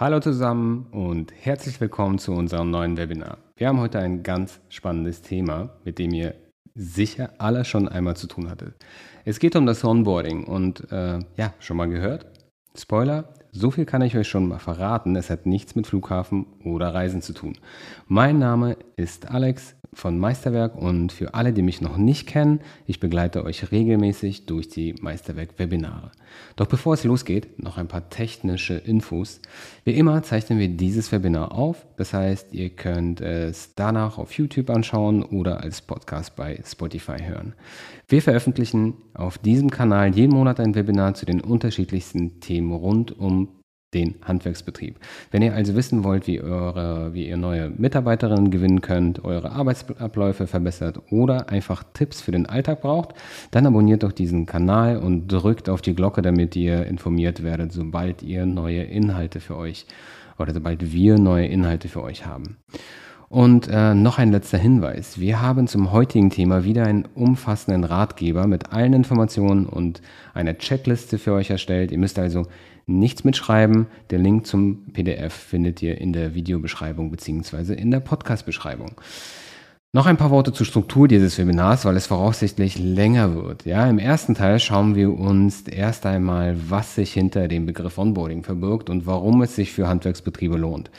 Hallo zusammen und herzlich willkommen zu unserem neuen Webinar. Wir haben heute ein ganz spannendes Thema, mit dem ihr sicher alle schon einmal zu tun hattet. Es geht um das Onboarding und äh, ja, schon mal gehört? Spoiler, so viel kann ich euch schon mal verraten, es hat nichts mit Flughafen oder Reisen zu tun. Mein Name ist Alex, von Meisterwerk und für alle, die mich noch nicht kennen, ich begleite euch regelmäßig durch die Meisterwerk-Webinare. Doch bevor es losgeht, noch ein paar technische Infos. Wie immer zeichnen wir dieses Webinar auf, das heißt, ihr könnt es danach auf YouTube anschauen oder als Podcast bei Spotify hören. Wir veröffentlichen auf diesem Kanal jeden Monat ein Webinar zu den unterschiedlichsten Themen rund um den Handwerksbetrieb. Wenn ihr also wissen wollt, wie, eure, wie ihr neue Mitarbeiterinnen gewinnen könnt, eure Arbeitsabläufe verbessert oder einfach Tipps für den Alltag braucht, dann abonniert doch diesen Kanal und drückt auf die Glocke, damit ihr informiert werdet, sobald ihr neue Inhalte für euch oder sobald wir neue Inhalte für euch haben. Und äh, noch ein letzter Hinweis. Wir haben zum heutigen Thema wieder einen umfassenden Ratgeber mit allen Informationen und einer Checkliste für euch erstellt. Ihr müsst also nichts mitschreiben. Der Link zum PDF findet ihr in der Videobeschreibung bzw. in der Podcast-Beschreibung. Noch ein paar Worte zur Struktur dieses Webinars, weil es voraussichtlich länger wird. Ja, im ersten Teil schauen wir uns erst einmal, was sich hinter dem Begriff Onboarding verbirgt und warum es sich für Handwerksbetriebe lohnt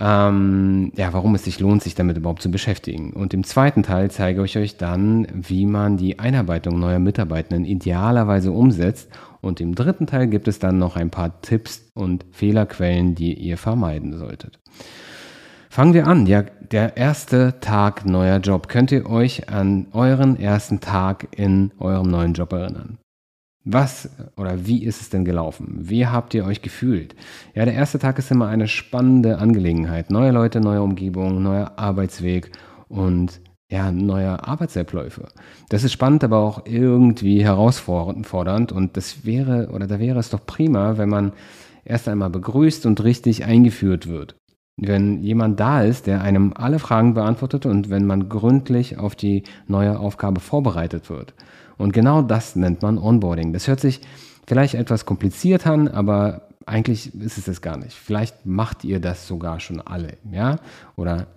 ähm, ja, warum es sich lohnt, sich damit überhaupt zu beschäftigen. Und im zweiten Teil zeige ich euch dann, wie man die Einarbeitung neuer Mitarbeitenden idealerweise umsetzt. Und im dritten Teil gibt es dann noch ein paar Tipps und Fehlerquellen, die ihr vermeiden solltet. Fangen wir an. Ja, der erste Tag neuer Job. Könnt ihr euch an euren ersten Tag in eurem neuen Job erinnern? Was oder wie ist es denn gelaufen? Wie habt ihr euch gefühlt? Ja, der erste Tag ist immer eine spannende Angelegenheit. Neue Leute, neue Umgebung, neuer Arbeitsweg und ja, neue Arbeitsabläufe. Das ist spannend, aber auch irgendwie herausfordernd und das wäre oder da wäre es doch prima, wenn man erst einmal begrüßt und richtig eingeführt wird. Wenn jemand da ist, der einem alle Fragen beantwortet und wenn man gründlich auf die neue Aufgabe vorbereitet wird. Und genau das nennt man Onboarding. Das hört sich vielleicht etwas kompliziert an, aber eigentlich ist es es gar nicht. Vielleicht macht ihr das sogar schon alle, ja? Oder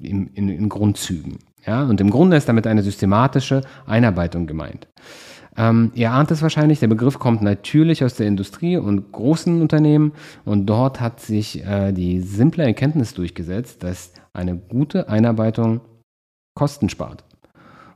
in, in, in Grundzügen. Ja? Und im Grunde ist damit eine systematische Einarbeitung gemeint. Ähm, ihr ahnt es wahrscheinlich, der Begriff kommt natürlich aus der Industrie und großen Unternehmen und dort hat sich äh, die simple Erkenntnis durchgesetzt, dass eine gute Einarbeitung Kosten spart.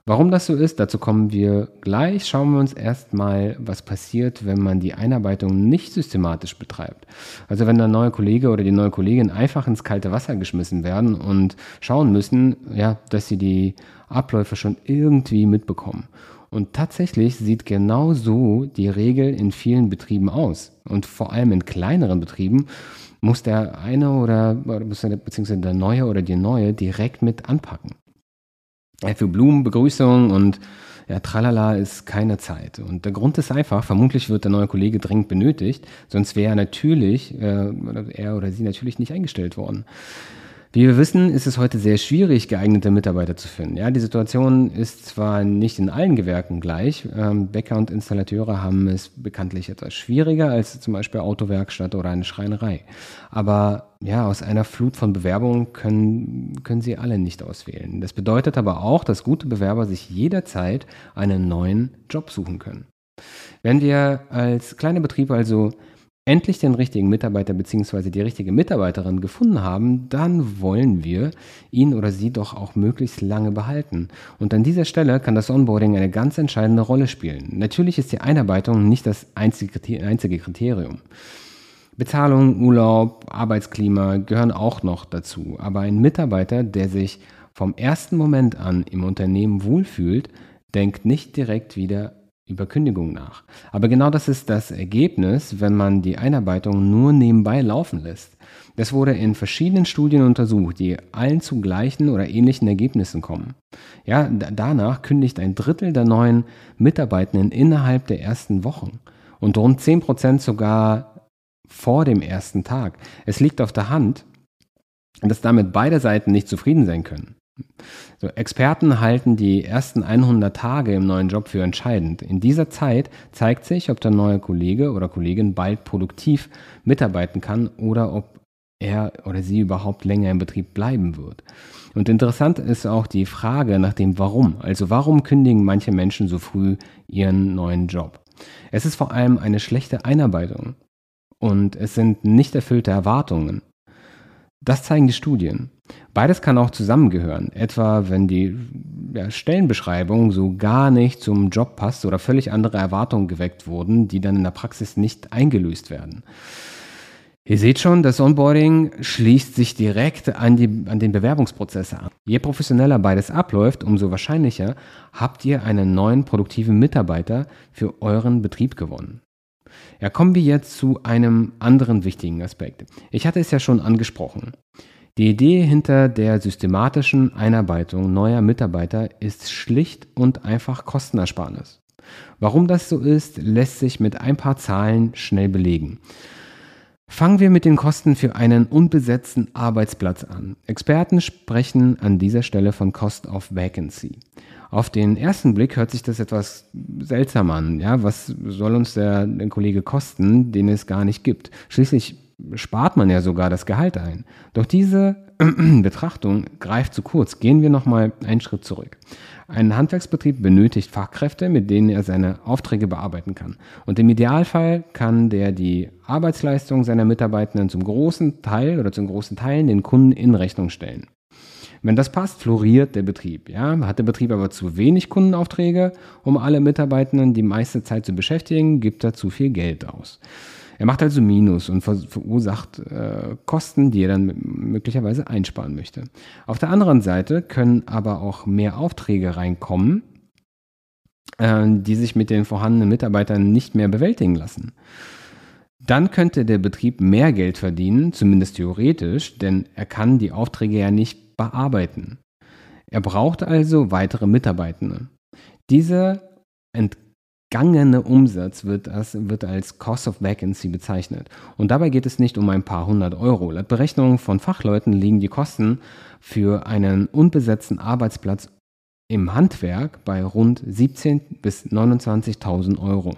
Warum das so ist, dazu kommen wir gleich. Schauen wir uns erstmal, was passiert, wenn man die Einarbeitung nicht systematisch betreibt. Also wenn der neue Kollege oder die neue Kollegin einfach ins kalte Wasser geschmissen werden und schauen müssen, ja, dass sie die Abläufe schon irgendwie mitbekommen. Und tatsächlich sieht genau so die Regel in vielen Betrieben aus. Und vor allem in kleineren Betrieben muss der eine oder beziehungsweise der neue oder die neue direkt mit anpacken. Ja, für Blumen, Begrüßung und ja, tralala ist keine Zeit. Und der Grund ist einfach, vermutlich wird der neue Kollege dringend benötigt, sonst wäre er natürlich, äh, er oder sie natürlich nicht eingestellt worden. Wie wir wissen, ist es heute sehr schwierig, geeignete Mitarbeiter zu finden. Ja, die Situation ist zwar nicht in allen Gewerken gleich. Ähm, Bäcker und Installateure haben es bekanntlich etwas schwieriger als zum Beispiel Autowerkstatt oder eine Schreinerei. Aber ja, aus einer Flut von Bewerbungen können, können sie alle nicht auswählen. Das bedeutet aber auch, dass gute Bewerber sich jederzeit einen neuen Job suchen können. Wenn wir als kleine Betrieb also endlich den richtigen Mitarbeiter bzw. die richtige Mitarbeiterin gefunden haben, dann wollen wir ihn oder sie doch auch möglichst lange behalten. Und an dieser Stelle kann das Onboarding eine ganz entscheidende Rolle spielen. Natürlich ist die Einarbeitung nicht das einzige Kriterium. Bezahlung, Urlaub, Arbeitsklima gehören auch noch dazu. Aber ein Mitarbeiter, der sich vom ersten Moment an im Unternehmen wohlfühlt, denkt nicht direkt wieder über Kündigung nach. Aber genau das ist das Ergebnis, wenn man die Einarbeitung nur nebenbei laufen lässt. Das wurde in verschiedenen Studien untersucht, die allen zu gleichen oder ähnlichen Ergebnissen kommen. Ja, danach kündigt ein Drittel der neuen Mitarbeitenden innerhalb der ersten Wochen und rund 10 Prozent sogar vor dem ersten Tag. Es liegt auf der Hand, dass damit beide Seiten nicht zufrieden sein können. So, Experten halten die ersten 100 Tage im neuen Job für entscheidend. In dieser Zeit zeigt sich, ob der neue Kollege oder Kollegin bald produktiv mitarbeiten kann oder ob er oder sie überhaupt länger im Betrieb bleiben wird. Und interessant ist auch die Frage nach dem Warum. Also warum kündigen manche Menschen so früh ihren neuen Job? Es ist vor allem eine schlechte Einarbeitung und es sind nicht erfüllte Erwartungen. Das zeigen die Studien. Beides kann auch zusammengehören, etwa wenn die ja, Stellenbeschreibung so gar nicht zum Job passt oder völlig andere Erwartungen geweckt wurden, die dann in der Praxis nicht eingelöst werden. Ihr seht schon, das Onboarding schließt sich direkt an, die, an den Bewerbungsprozess an. Je professioneller beides abläuft, umso wahrscheinlicher habt ihr einen neuen produktiven Mitarbeiter für euren Betrieb gewonnen. Ja, kommen wir jetzt zu einem anderen wichtigen Aspekt. Ich hatte es ja schon angesprochen. Die Idee hinter der systematischen Einarbeitung neuer Mitarbeiter ist schlicht und einfach Kostenersparnis. Warum das so ist, lässt sich mit ein paar Zahlen schnell belegen. Fangen wir mit den Kosten für einen unbesetzten Arbeitsplatz an. Experten sprechen an dieser Stelle von Cost of Vacancy. Auf den ersten Blick hört sich das etwas seltsam an. Ja, was soll uns der, der Kollege kosten, den es gar nicht gibt? Schließlich spart man ja sogar das Gehalt ein. Doch diese Betrachtung greift zu kurz. Gehen wir nochmal einen Schritt zurück. Ein Handwerksbetrieb benötigt Fachkräfte, mit denen er seine Aufträge bearbeiten kann. Und im Idealfall kann der die Arbeitsleistung seiner Mitarbeitenden zum großen Teil oder zum großen Teilen den Kunden in Rechnung stellen. Wenn das passt, floriert der Betrieb. Ja? Hat der Betrieb aber zu wenig Kundenaufträge, um alle Mitarbeitenden die meiste Zeit zu beschäftigen, gibt er zu viel Geld aus. Er macht also Minus und verursacht äh, Kosten, die er dann möglicherweise einsparen möchte. Auf der anderen Seite können aber auch mehr Aufträge reinkommen, äh, die sich mit den vorhandenen Mitarbeitern nicht mehr bewältigen lassen. Dann könnte der Betrieb mehr Geld verdienen, zumindest theoretisch, denn er kann die Aufträge ja nicht bearbeiten. Er braucht also weitere Mitarbeitende. Diese ent entgangene Umsatz wird als, wird als Cost of Vacancy bezeichnet. Und dabei geht es nicht um ein paar hundert Euro. Laut Berechnungen von Fachleuten liegen die Kosten für einen unbesetzten Arbeitsplatz im Handwerk bei rund 17.000 bis 29.000 Euro.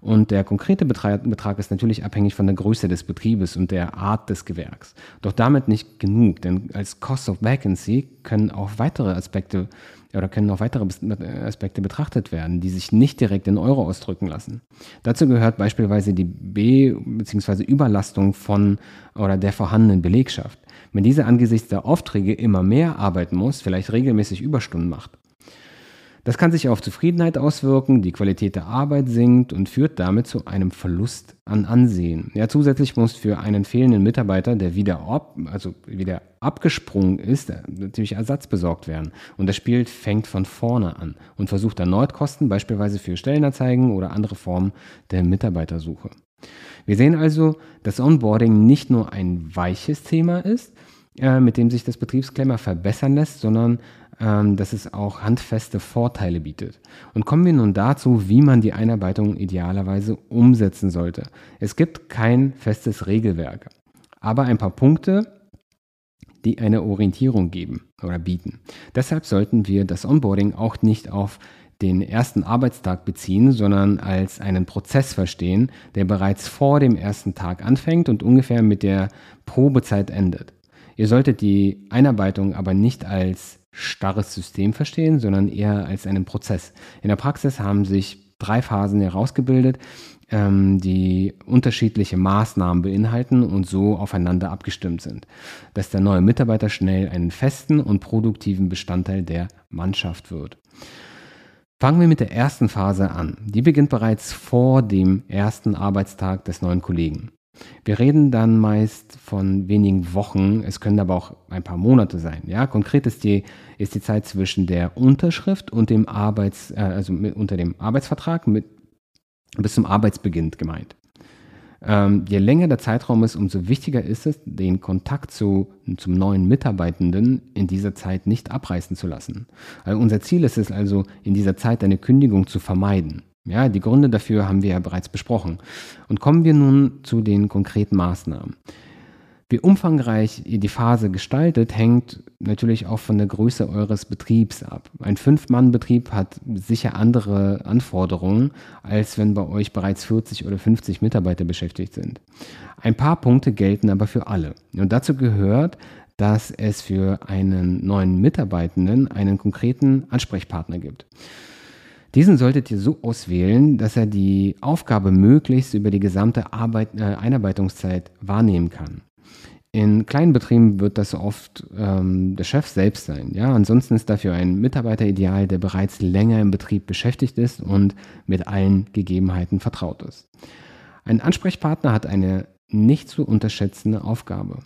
Und der konkrete Betrag ist natürlich abhängig von der Größe des Betriebes und der Art des Gewerks. Doch damit nicht genug, denn als Cost of Vacancy können auch weitere Aspekte oder können auch weitere Aspekte betrachtet werden, die sich nicht direkt in Euro ausdrücken lassen. Dazu gehört beispielsweise die B- bzw. Überlastung von oder der vorhandenen Belegschaft. Wenn diese angesichts der Aufträge immer mehr arbeiten muss, vielleicht regelmäßig Überstunden macht. Das kann sich auf Zufriedenheit auswirken, die Qualität der Arbeit sinkt und führt damit zu einem Verlust an Ansehen. Ja, zusätzlich muss für einen fehlenden Mitarbeiter, der wieder, ab, also wieder abgesprungen ist, natürlich Ersatz besorgt werden. Und das Spiel fängt von vorne an und versucht erneut Kosten, beispielsweise für Stellenanzeigen oder andere Formen der Mitarbeitersuche. Wir sehen also, dass Onboarding nicht nur ein weiches Thema ist, äh, mit dem sich das Betriebsklima verbessern lässt, sondern dass es auch handfeste Vorteile bietet. Und kommen wir nun dazu, wie man die Einarbeitung idealerweise umsetzen sollte. Es gibt kein festes Regelwerk, aber ein paar Punkte, die eine Orientierung geben oder bieten. Deshalb sollten wir das Onboarding auch nicht auf den ersten Arbeitstag beziehen, sondern als einen Prozess verstehen, der bereits vor dem ersten Tag anfängt und ungefähr mit der Probezeit endet. Ihr solltet die Einarbeitung aber nicht als starres System verstehen, sondern eher als einen Prozess. In der Praxis haben sich drei Phasen herausgebildet, ähm, die unterschiedliche Maßnahmen beinhalten und so aufeinander abgestimmt sind, dass der neue Mitarbeiter schnell einen festen und produktiven Bestandteil der Mannschaft wird. Fangen wir mit der ersten Phase an. Die beginnt bereits vor dem ersten Arbeitstag des neuen Kollegen. Wir reden dann meist von wenigen Wochen, es können aber auch ein paar Monate sein. Ja? Konkret ist die, ist die Zeit zwischen der Unterschrift und dem Arbeits, äh, also mit, unter dem Arbeitsvertrag mit, bis zum Arbeitsbeginn gemeint. Ähm, je länger der Zeitraum ist, umso wichtiger ist es, den Kontakt zu, zum neuen Mitarbeitenden in dieser Zeit nicht abreißen zu lassen. Also unser Ziel ist es also, in dieser Zeit eine Kündigung zu vermeiden. Ja, die Gründe dafür haben wir ja bereits besprochen. Und kommen wir nun zu den konkreten Maßnahmen. Wie umfangreich ihr die Phase gestaltet, hängt natürlich auch von der Größe eures Betriebs ab. Ein Fünf-Mann-Betrieb hat sicher andere Anforderungen, als wenn bei euch bereits 40 oder 50 Mitarbeiter beschäftigt sind. Ein paar Punkte gelten aber für alle. Und dazu gehört, dass es für einen neuen Mitarbeitenden einen konkreten Ansprechpartner gibt. Diesen solltet ihr so auswählen, dass er die Aufgabe möglichst über die gesamte Arbeit, äh, Einarbeitungszeit wahrnehmen kann. In kleinen Betrieben wird das oft ähm, der Chef selbst sein. Ja? Ansonsten ist dafür ein Mitarbeiter ideal, der bereits länger im Betrieb beschäftigt ist und mit allen Gegebenheiten vertraut ist. Ein Ansprechpartner hat eine nicht zu unterschätzende Aufgabe.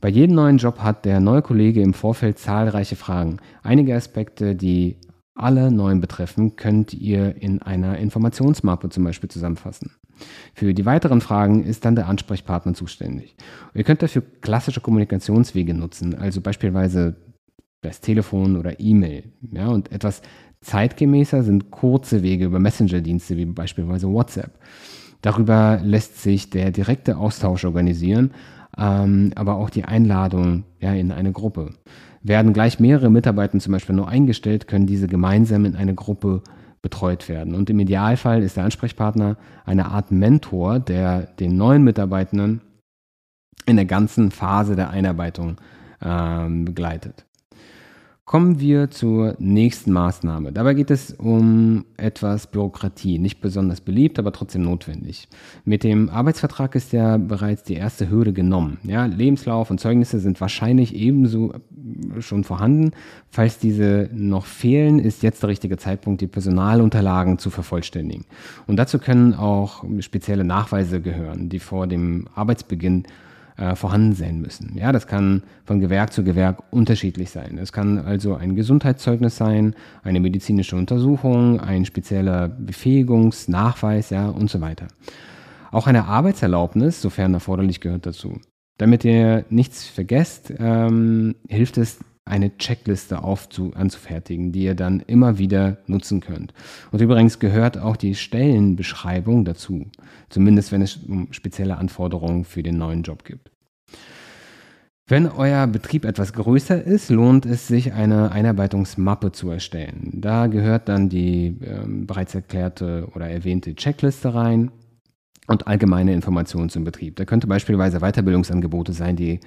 Bei jedem neuen Job hat der neue Kollege im Vorfeld zahlreiche Fragen. Einige Aspekte, die alle neuen betreffen, könnt ihr in einer Informationsmappe zum Beispiel zusammenfassen. Für die weiteren Fragen ist dann der Ansprechpartner zuständig. Ihr könnt dafür klassische Kommunikationswege nutzen, also beispielsweise das Telefon oder E-Mail. Ja, und etwas zeitgemäßer sind kurze Wege über Messenger-Dienste wie beispielsweise WhatsApp. Darüber lässt sich der direkte Austausch organisieren, ähm, aber auch die Einladung ja, in eine Gruppe. Werden gleich mehrere Mitarbeiter zum Beispiel nur eingestellt, können diese gemeinsam in eine Gruppe betreut werden. Und im Idealfall ist der Ansprechpartner eine Art Mentor, der den neuen Mitarbeitenden in der ganzen Phase der Einarbeitung ähm, begleitet. Kommen wir zur nächsten Maßnahme. Dabei geht es um etwas Bürokratie, nicht besonders beliebt, aber trotzdem notwendig. Mit dem Arbeitsvertrag ist ja bereits die erste Hürde genommen. Ja, Lebenslauf und Zeugnisse sind wahrscheinlich ebenso schon vorhanden. Falls diese noch fehlen, ist jetzt der richtige Zeitpunkt, die Personalunterlagen zu vervollständigen. Und dazu können auch spezielle Nachweise gehören, die vor dem Arbeitsbeginn äh, vorhanden sein müssen. Ja, das kann von Gewerk zu Gewerk unterschiedlich sein. Es kann also ein Gesundheitszeugnis sein, eine medizinische Untersuchung, ein spezieller Befähigungsnachweis, ja, und so weiter. Auch eine Arbeitserlaubnis, sofern erforderlich, gehört dazu. Damit ihr nichts vergesst, ähm, hilft es, eine Checkliste aufzu anzufertigen, die ihr dann immer wieder nutzen könnt. Und übrigens gehört auch die Stellenbeschreibung dazu, zumindest wenn es spezielle Anforderungen für den neuen Job gibt. Wenn euer Betrieb etwas größer ist, lohnt es sich, eine Einarbeitungsmappe zu erstellen. Da gehört dann die äh, bereits erklärte oder erwähnte Checkliste rein und allgemeine Informationen zum Betrieb. Da könnte beispielsweise Weiterbildungsangebote sein, die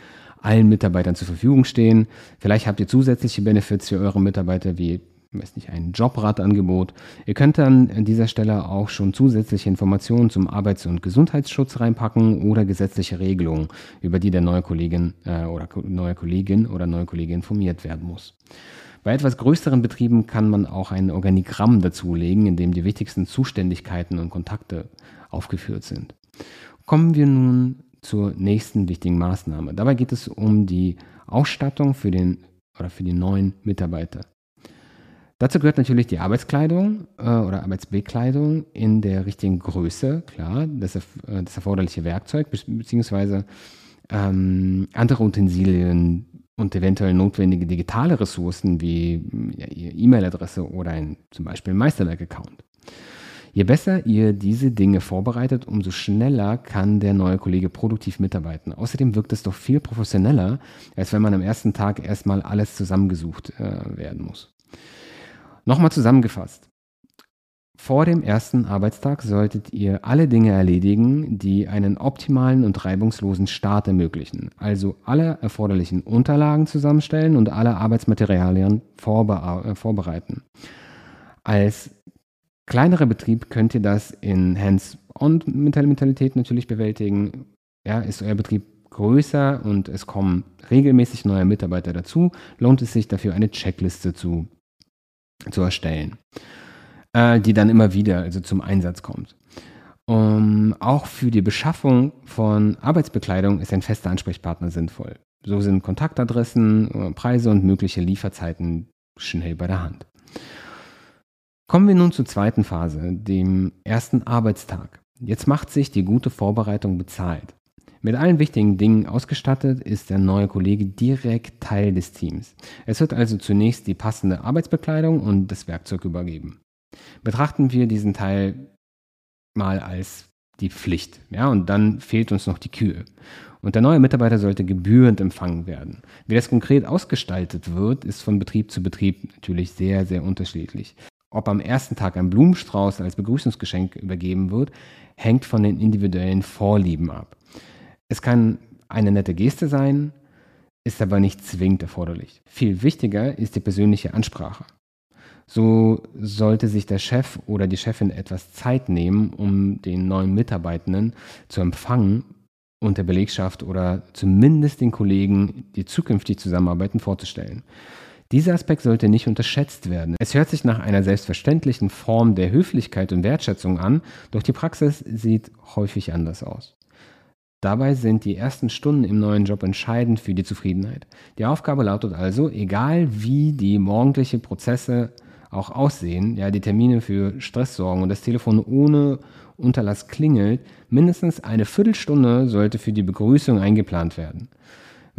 allen Mitarbeitern zur Verfügung stehen. Vielleicht habt ihr zusätzliche Benefits für eure Mitarbeiter wie weiß nicht, ein Jobratangebot. Ihr könnt dann an dieser Stelle auch schon zusätzliche Informationen zum Arbeits- und Gesundheitsschutz reinpacken oder gesetzliche Regelungen, über die der neue Kollegin äh, oder neue Kollegin oder neue Kollege informiert werden muss. Bei etwas größeren Betrieben kann man auch ein Organigramm dazulegen, in dem die wichtigsten Zuständigkeiten und Kontakte aufgeführt sind. Kommen wir nun zur nächsten wichtigen Maßnahme. Dabei geht es um die Ausstattung für den oder für die neuen Mitarbeiter. Dazu gehört natürlich die Arbeitskleidung äh, oder Arbeitsbekleidung in der richtigen Größe, klar, das, äh, das erforderliche Werkzeug beziehungsweise ähm, andere Utensilien und eventuell notwendige digitale Ressourcen wie ja, E-Mail-Adresse oder ein zum Beispiel Meisterwerk-Account. Je besser ihr diese Dinge vorbereitet, umso schneller kann der neue Kollege produktiv mitarbeiten. Außerdem wirkt es doch viel professioneller, als wenn man am ersten Tag erstmal alles zusammengesucht äh, werden muss. Nochmal zusammengefasst. Vor dem ersten Arbeitstag solltet ihr alle Dinge erledigen, die einen optimalen und reibungslosen Start ermöglichen. Also alle erforderlichen Unterlagen zusammenstellen und alle Arbeitsmaterialien vorbe äh, vorbereiten. Als Kleinerer Betrieb könnt ihr das in Hands-on-Mentalität natürlich bewältigen. Ja, ist euer Betrieb größer und es kommen regelmäßig neue Mitarbeiter dazu, lohnt es sich dafür eine Checkliste zu, zu erstellen, äh, die dann immer wieder also zum Einsatz kommt. Um, auch für die Beschaffung von Arbeitsbekleidung ist ein fester Ansprechpartner sinnvoll. So sind Kontaktadressen, Preise und mögliche Lieferzeiten schnell bei der Hand. Kommen wir nun zur zweiten Phase, dem ersten Arbeitstag. Jetzt macht sich die gute Vorbereitung bezahlt. Mit allen wichtigen Dingen ausgestattet ist der neue Kollege direkt Teil des Teams. Es wird also zunächst die passende Arbeitsbekleidung und das Werkzeug übergeben. Betrachten wir diesen Teil mal als die Pflicht. Ja, und dann fehlt uns noch die Kühe. Und der neue Mitarbeiter sollte gebührend empfangen werden. Wie das konkret ausgestaltet wird, ist von Betrieb zu Betrieb natürlich sehr, sehr unterschiedlich. Ob am ersten Tag ein Blumenstrauß als Begrüßungsgeschenk übergeben wird, hängt von den individuellen Vorlieben ab. Es kann eine nette Geste sein, ist aber nicht zwingend erforderlich. Viel wichtiger ist die persönliche Ansprache. So sollte sich der Chef oder die Chefin etwas Zeit nehmen, um den neuen Mitarbeitenden zu empfangen und der Belegschaft oder zumindest den Kollegen, die zukünftig zusammenarbeiten, vorzustellen. Dieser Aspekt sollte nicht unterschätzt werden. Es hört sich nach einer selbstverständlichen Form der Höflichkeit und Wertschätzung an, doch die Praxis sieht häufig anders aus. Dabei sind die ersten Stunden im neuen Job entscheidend für die Zufriedenheit. Die Aufgabe lautet also, egal wie die morgendliche Prozesse auch aussehen, ja, die Termine für Stress sorgen und das Telefon ohne Unterlass klingelt, mindestens eine Viertelstunde sollte für die Begrüßung eingeplant werden.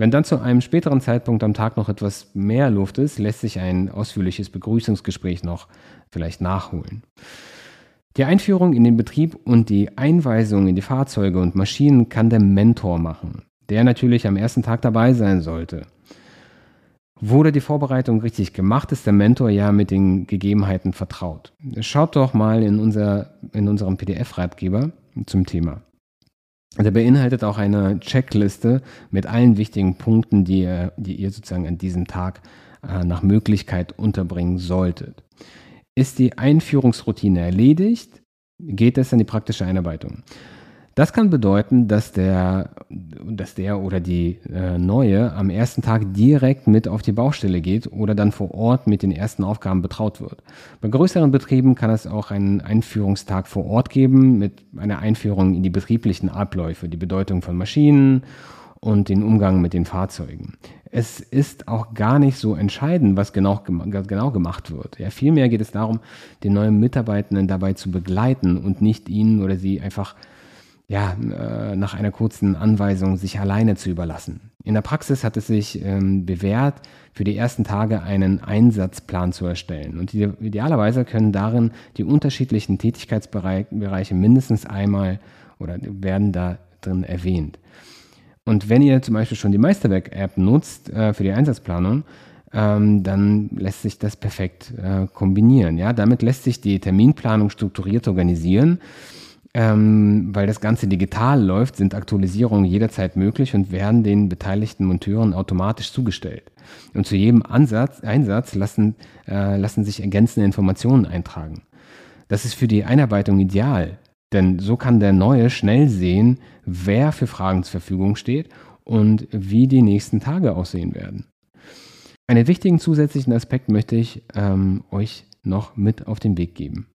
Wenn dann zu einem späteren Zeitpunkt am Tag noch etwas mehr Luft ist, lässt sich ein ausführliches Begrüßungsgespräch noch vielleicht nachholen. Die Einführung in den Betrieb und die Einweisung in die Fahrzeuge und Maschinen kann der Mentor machen, der natürlich am ersten Tag dabei sein sollte. Wurde die Vorbereitung richtig gemacht, ist der Mentor ja mit den Gegebenheiten vertraut. Schaut doch mal in, unser, in unserem PDF-Ratgeber zum Thema. Der beinhaltet auch eine Checkliste mit allen wichtigen Punkten, die ihr, die ihr sozusagen an diesem Tag äh, nach Möglichkeit unterbringen solltet. Ist die Einführungsroutine erledigt, geht es an die praktische Einarbeitung. Das kann bedeuten, dass der, dass der oder die äh, Neue am ersten Tag direkt mit auf die Baustelle geht oder dann vor Ort mit den ersten Aufgaben betraut wird. Bei größeren Betrieben kann es auch einen Einführungstag vor Ort geben mit einer Einführung in die betrieblichen Abläufe, die Bedeutung von Maschinen und den Umgang mit den Fahrzeugen. Es ist auch gar nicht so entscheidend, was genau, genau gemacht wird. Ja, vielmehr geht es darum, den neuen Mitarbeitenden dabei zu begleiten und nicht ihnen oder sie einfach ja, äh, nach einer kurzen Anweisung sich alleine zu überlassen. In der Praxis hat es sich ähm, bewährt, für die ersten Tage einen Einsatzplan zu erstellen. Und idealerweise können darin die unterschiedlichen Tätigkeitsbereiche mindestens einmal oder werden da drin erwähnt. Und wenn ihr zum Beispiel schon die Meisterwerk-App nutzt äh, für die Einsatzplanung, ähm, dann lässt sich das perfekt äh, kombinieren. Ja? Damit lässt sich die Terminplanung strukturiert organisieren ähm, weil das Ganze digital läuft, sind Aktualisierungen jederzeit möglich und werden den beteiligten Monteuren automatisch zugestellt. Und zu jedem Ansatz, Einsatz lassen, äh, lassen sich ergänzende Informationen eintragen. Das ist für die Einarbeitung ideal, denn so kann der Neue schnell sehen, wer für Fragen zur Verfügung steht und wie die nächsten Tage aussehen werden. Einen wichtigen zusätzlichen Aspekt möchte ich ähm, euch noch mit auf den Weg geben.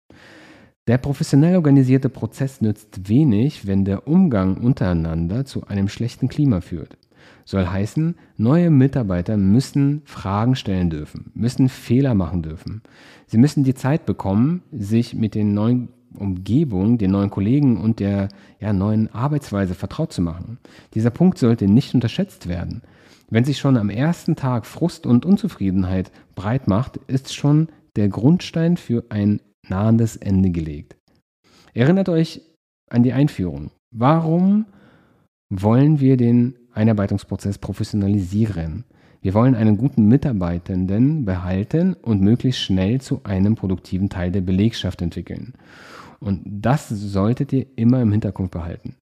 Der professionell organisierte Prozess nützt wenig, wenn der Umgang untereinander zu einem schlechten Klima führt. Soll heißen, neue Mitarbeiter müssen Fragen stellen dürfen, müssen Fehler machen dürfen. Sie müssen die Zeit bekommen, sich mit den neuen Umgebung, den neuen Kollegen und der ja, neuen Arbeitsweise vertraut zu machen. Dieser Punkt sollte nicht unterschätzt werden. Wenn sich schon am ersten Tag Frust und Unzufriedenheit breit macht, ist schon der Grundstein für ein nahendes Ende gelegt. Erinnert euch an die Einführung. Warum wollen wir den Einarbeitungsprozess professionalisieren? Wir wollen einen guten Mitarbeitenden behalten und möglichst schnell zu einem produktiven Teil der Belegschaft entwickeln. Und das solltet ihr immer im Hinterkopf behalten.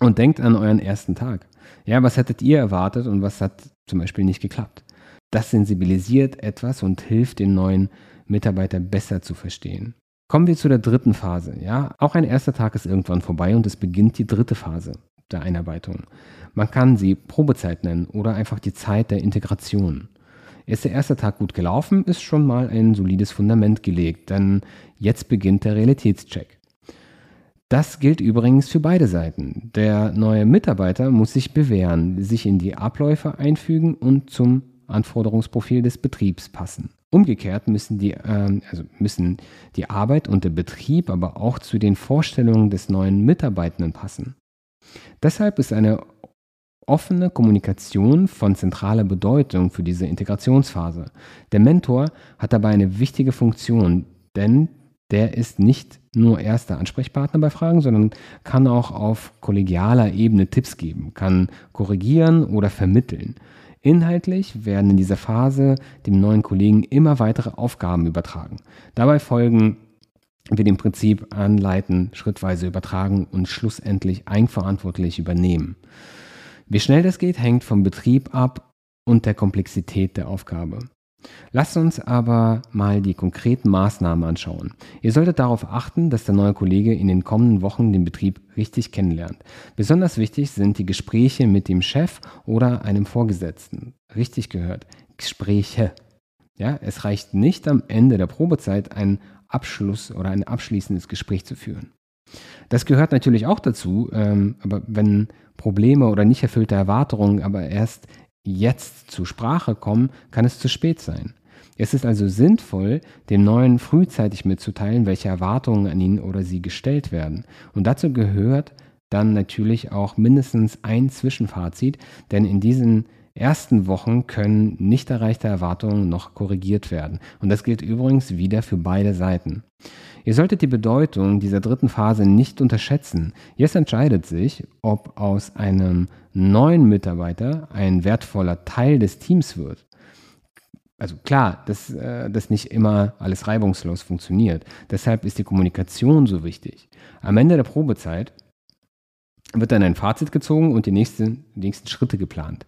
Und denkt an euren ersten Tag. Ja, was hättet ihr erwartet und was hat zum Beispiel nicht geklappt? Das sensibilisiert etwas und hilft den neuen Mitarbeiter besser zu verstehen. Kommen wir zu der dritten Phase. Ja, auch ein erster Tag ist irgendwann vorbei und es beginnt die dritte Phase der Einarbeitung. Man kann sie Probezeit nennen oder einfach die Zeit der Integration. Ist der erste Tag gut gelaufen, ist schon mal ein solides Fundament gelegt, denn jetzt beginnt der Realitätscheck. Das gilt übrigens für beide Seiten. Der neue Mitarbeiter muss sich bewähren, sich in die Abläufe einfügen und zum Anforderungsprofil des Betriebs passen. Umgekehrt müssen die, äh, also müssen die Arbeit und der Betrieb aber auch zu den Vorstellungen des neuen Mitarbeitenden passen. Deshalb ist eine offene Kommunikation von zentraler Bedeutung für diese Integrationsphase. Der Mentor hat dabei eine wichtige Funktion, denn der ist nicht nur erster Ansprechpartner bei Fragen, sondern kann auch auf kollegialer Ebene Tipps geben, kann korrigieren oder vermitteln. Inhaltlich werden in dieser Phase dem neuen Kollegen immer weitere Aufgaben übertragen. Dabei folgen wir dem Prinzip anleiten, schrittweise übertragen und schlussendlich eigenverantwortlich übernehmen. Wie schnell das geht, hängt vom Betrieb ab und der Komplexität der Aufgabe. Lasst uns aber mal die konkreten Maßnahmen anschauen. Ihr solltet darauf achten, dass der neue Kollege in den kommenden Wochen den Betrieb richtig kennenlernt. Besonders wichtig sind die Gespräche mit dem Chef oder einem Vorgesetzten. Richtig gehört, Gespräche. Ja, es reicht nicht am Ende der Probezeit einen Abschluss oder ein abschließendes Gespräch zu führen. Das gehört natürlich auch dazu, ähm, aber wenn Probleme oder nicht erfüllte Erwartungen aber erst jetzt zur Sprache kommen, kann es zu spät sein. Es ist also sinnvoll, dem Neuen frühzeitig mitzuteilen, welche Erwartungen an ihn oder sie gestellt werden. Und dazu gehört dann natürlich auch mindestens ein Zwischenfazit, denn in diesen ersten Wochen können nicht erreichte Erwartungen noch korrigiert werden. Und das gilt übrigens wieder für beide Seiten. Ihr solltet die Bedeutung dieser dritten Phase nicht unterschätzen. Jetzt entscheidet sich, ob aus einem neuen Mitarbeiter ein wertvoller Teil des Teams wird. Also klar, dass äh, das nicht immer alles reibungslos funktioniert. Deshalb ist die Kommunikation so wichtig. Am Ende der Probezeit wird dann ein Fazit gezogen und die nächsten, die nächsten Schritte geplant.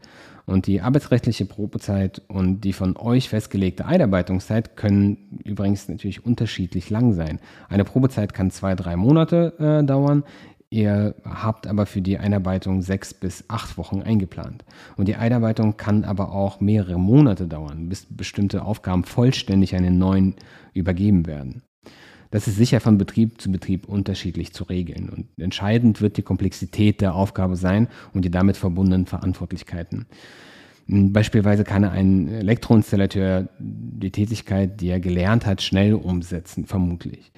Und die arbeitsrechtliche Probezeit und die von euch festgelegte Einarbeitungszeit können übrigens natürlich unterschiedlich lang sein. Eine Probezeit kann zwei, drei Monate äh, dauern. Ihr habt aber für die Einarbeitung sechs bis acht Wochen eingeplant. Und die Einarbeitung kann aber auch mehrere Monate dauern, bis bestimmte Aufgaben vollständig an den neuen übergeben werden. Das ist sicher von Betrieb zu Betrieb unterschiedlich zu regeln. Und entscheidend wird die Komplexität der Aufgabe sein und die damit verbundenen Verantwortlichkeiten. Beispielsweise kann ein Elektroinstallateur die Tätigkeit, die er gelernt hat, schnell umsetzen, vermutlich.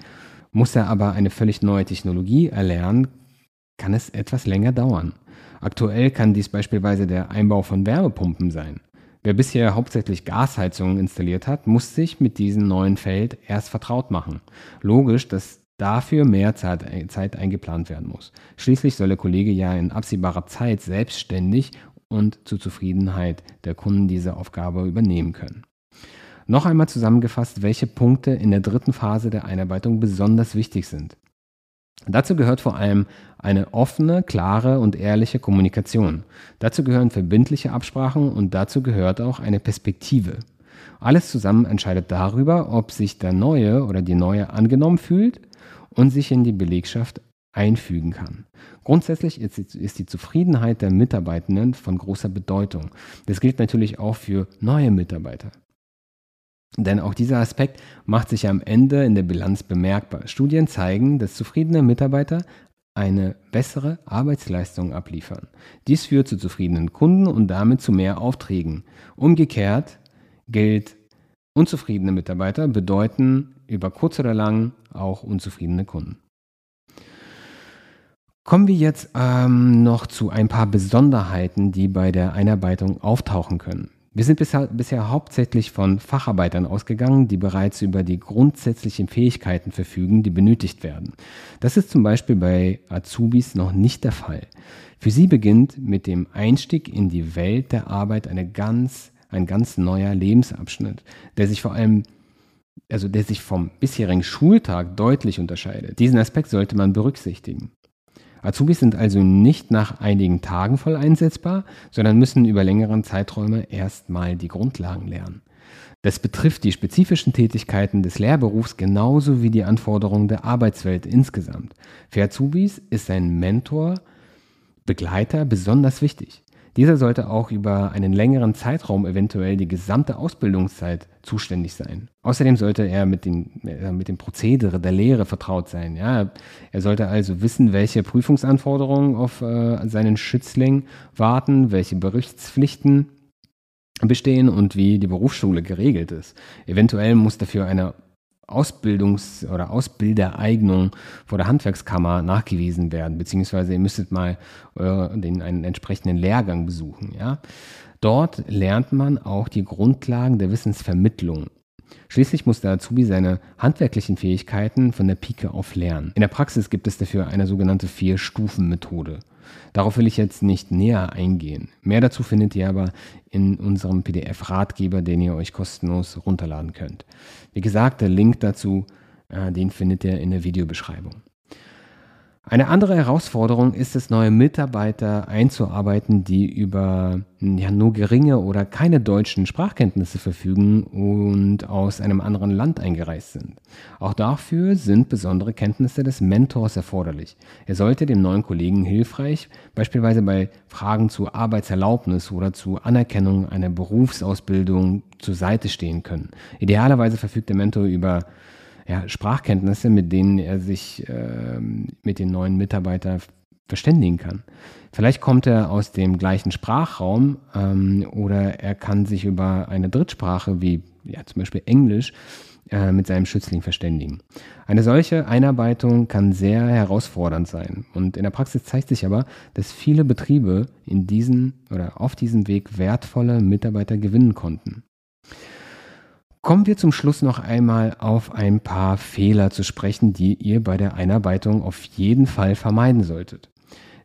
Muss er aber eine völlig neue Technologie erlernen, kann es etwas länger dauern. Aktuell kann dies beispielsweise der Einbau von Wärmepumpen sein. Wer bisher hauptsächlich Gasheizungen installiert hat, muss sich mit diesem neuen Feld erst vertraut machen. Logisch, dass dafür mehr Zeit, Zeit eingeplant werden muss. Schließlich soll der Kollege ja in absehbarer Zeit selbstständig und zur Zufriedenheit der Kunden diese Aufgabe übernehmen können. Noch einmal zusammengefasst, welche Punkte in der dritten Phase der Einarbeitung besonders wichtig sind. Dazu gehört vor allem eine offene, klare und ehrliche Kommunikation. Dazu gehören verbindliche Absprachen und dazu gehört auch eine Perspektive. Alles zusammen entscheidet darüber, ob sich der Neue oder die Neue angenommen fühlt und sich in die Belegschaft einfügen kann. Grundsätzlich ist die Zufriedenheit der Mitarbeitenden von großer Bedeutung. Das gilt natürlich auch für neue Mitarbeiter. Denn auch dieser Aspekt macht sich am Ende in der Bilanz bemerkbar. Studien zeigen, dass zufriedene Mitarbeiter eine bessere Arbeitsleistung abliefern. Dies führt zu zufriedenen Kunden und damit zu mehr Aufträgen. Umgekehrt gilt, unzufriedene Mitarbeiter bedeuten über kurz oder lang auch unzufriedene Kunden. Kommen wir jetzt ähm, noch zu ein paar Besonderheiten, die bei der Einarbeitung auftauchen können. Wir sind bisher, bisher, hauptsächlich von Facharbeitern ausgegangen, die bereits über die grundsätzlichen Fähigkeiten verfügen, die benötigt werden. Das ist zum Beispiel bei Azubis noch nicht der Fall. Für sie beginnt mit dem Einstieg in die Welt der Arbeit eine ganz, ein ganz neuer Lebensabschnitt, der sich vor allem also der sich vom bisherigen Schultag deutlich unterscheidet. Diesen Aspekt sollte man berücksichtigen. Azubis sind also nicht nach einigen Tagen voll einsetzbar, sondern müssen über längeren Zeiträume erstmal die Grundlagen lernen. Das betrifft die spezifischen Tätigkeiten des Lehrberufs genauso wie die Anforderungen der Arbeitswelt insgesamt. Für Azubis ist ein Mentor, Begleiter besonders wichtig. Dieser sollte auch über einen längeren Zeitraum eventuell die gesamte Ausbildungszeit zuständig sein. Außerdem sollte er mit, den, äh, mit dem Prozedere der Lehre vertraut sein. Ja? Er sollte also wissen, welche Prüfungsanforderungen auf äh, seinen Schützling warten, welche Berichtspflichten bestehen und wie die Berufsschule geregelt ist. Eventuell muss dafür eine Ausbildungs- oder Ausbildereignung vor der Handwerkskammer nachgewiesen werden, beziehungsweise ihr müsstet mal äh, den, einen entsprechenden Lehrgang besuchen. Ja? Dort lernt man auch die Grundlagen der Wissensvermittlung. Schließlich muss der Azubi seine handwerklichen Fähigkeiten von der Pike auf lernen. In der Praxis gibt es dafür eine sogenannte Vier-Stufen-Methode. Darauf will ich jetzt nicht näher eingehen. Mehr dazu findet ihr aber in unserem PDF-Ratgeber, den ihr euch kostenlos runterladen könnt. Wie gesagt, der Link dazu, äh, den findet ihr in der Videobeschreibung. Eine andere Herausforderung ist es, neue Mitarbeiter einzuarbeiten, die über ja, nur geringe oder keine deutschen Sprachkenntnisse verfügen und aus einem anderen Land eingereist sind. Auch dafür sind besondere Kenntnisse des Mentors erforderlich. Er sollte dem neuen Kollegen hilfreich, beispielsweise bei Fragen zu Arbeitserlaubnis oder zu Anerkennung einer Berufsausbildung zur Seite stehen können. Idealerweise verfügt der Mentor über ja, Sprachkenntnisse, mit denen er sich äh, mit den neuen Mitarbeitern verständigen kann. Vielleicht kommt er aus dem gleichen Sprachraum ähm, oder er kann sich über eine Drittsprache wie ja, zum Beispiel Englisch äh, mit seinem Schützling verständigen. Eine solche Einarbeitung kann sehr herausfordernd sein. Und in der Praxis zeigt sich aber, dass viele Betriebe in diesen oder auf diesem Weg wertvolle Mitarbeiter gewinnen konnten. Kommen wir zum Schluss noch einmal auf ein paar Fehler zu sprechen, die ihr bei der Einarbeitung auf jeden Fall vermeiden solltet.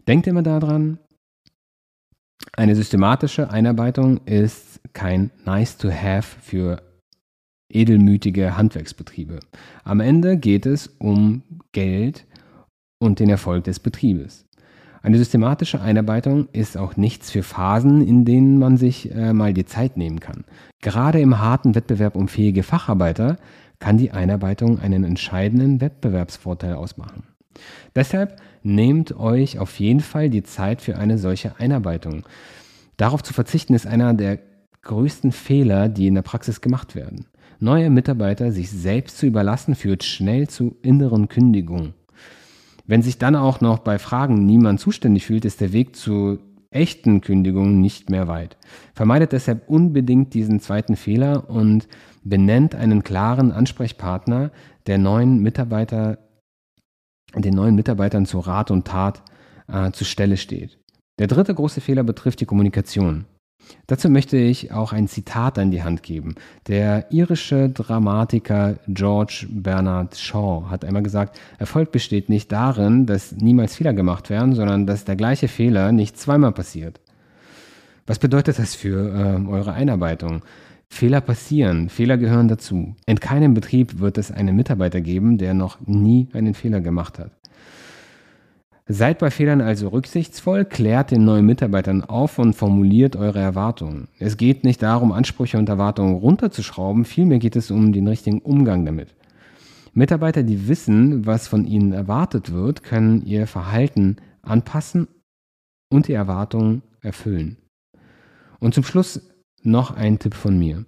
Denkt immer daran, eine systematische Einarbeitung ist kein Nice to Have für edelmütige Handwerksbetriebe. Am Ende geht es um Geld und den Erfolg des Betriebes. Eine systematische Einarbeitung ist auch nichts für Phasen, in denen man sich äh, mal die Zeit nehmen kann. Gerade im harten Wettbewerb um fähige Facharbeiter kann die Einarbeitung einen entscheidenden Wettbewerbsvorteil ausmachen. Deshalb nehmt euch auf jeden Fall die Zeit für eine solche Einarbeitung. Darauf zu verzichten ist einer der größten Fehler, die in der Praxis gemacht werden. Neue Mitarbeiter sich selbst zu überlassen, führt schnell zu inneren Kündigungen. Wenn sich dann auch noch bei Fragen niemand zuständig fühlt, ist der Weg zu echten Kündigungen nicht mehr weit. Vermeidet deshalb unbedingt diesen zweiten Fehler und benennt einen klaren Ansprechpartner, der neuen Mitarbeiter, den neuen Mitarbeitern zu Rat und Tat äh, zur Stelle steht. Der dritte große Fehler betrifft die Kommunikation. Dazu möchte ich auch ein Zitat an die Hand geben. Der irische Dramatiker George Bernard Shaw hat einmal gesagt, Erfolg besteht nicht darin, dass niemals Fehler gemacht werden, sondern dass der gleiche Fehler nicht zweimal passiert. Was bedeutet das für äh, eure Einarbeitung? Fehler passieren, Fehler gehören dazu. In keinem Betrieb wird es einen Mitarbeiter geben, der noch nie einen Fehler gemacht hat. Seid bei Fehlern also rücksichtsvoll, klärt den neuen Mitarbeitern auf und formuliert eure Erwartungen. Es geht nicht darum, Ansprüche und Erwartungen runterzuschrauben, vielmehr geht es um den richtigen Umgang damit. Mitarbeiter, die wissen, was von ihnen erwartet wird, können ihr Verhalten anpassen und die Erwartungen erfüllen. Und zum Schluss noch ein Tipp von mir.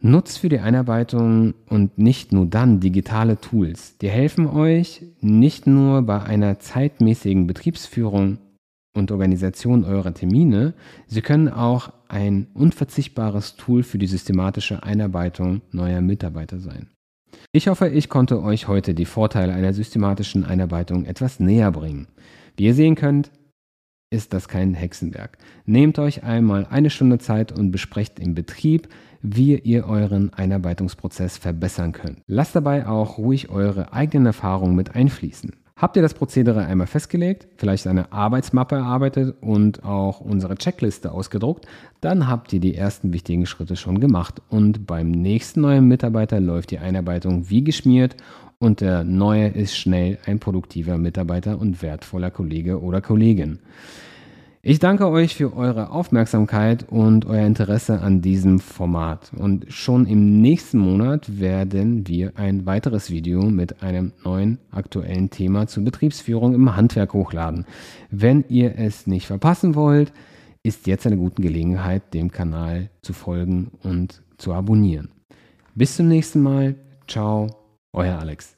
Nutzt für die Einarbeitung und nicht nur dann digitale Tools. Die helfen euch nicht nur bei einer zeitmäßigen Betriebsführung und Organisation eurer Termine, sie können auch ein unverzichtbares Tool für die systematische Einarbeitung neuer Mitarbeiter sein. Ich hoffe, ich konnte euch heute die Vorteile einer systematischen Einarbeitung etwas näher bringen. Wie ihr sehen könnt, ist das kein Hexenwerk. Nehmt euch einmal eine Stunde Zeit und besprecht im Betrieb, wie ihr euren Einarbeitungsprozess verbessern könnt. Lasst dabei auch ruhig eure eigenen Erfahrungen mit einfließen. Habt ihr das Prozedere einmal festgelegt, vielleicht eine Arbeitsmappe erarbeitet und auch unsere Checkliste ausgedruckt, dann habt ihr die ersten wichtigen Schritte schon gemacht und beim nächsten neuen Mitarbeiter läuft die Einarbeitung wie geschmiert und der neue ist schnell ein produktiver Mitarbeiter und wertvoller Kollege oder Kollegin. Ich danke euch für eure Aufmerksamkeit und euer Interesse an diesem Format. Und schon im nächsten Monat werden wir ein weiteres Video mit einem neuen aktuellen Thema zur Betriebsführung im Handwerk hochladen. Wenn ihr es nicht verpassen wollt, ist jetzt eine gute Gelegenheit, dem Kanal zu folgen und zu abonnieren. Bis zum nächsten Mal. Ciao, euer Alex.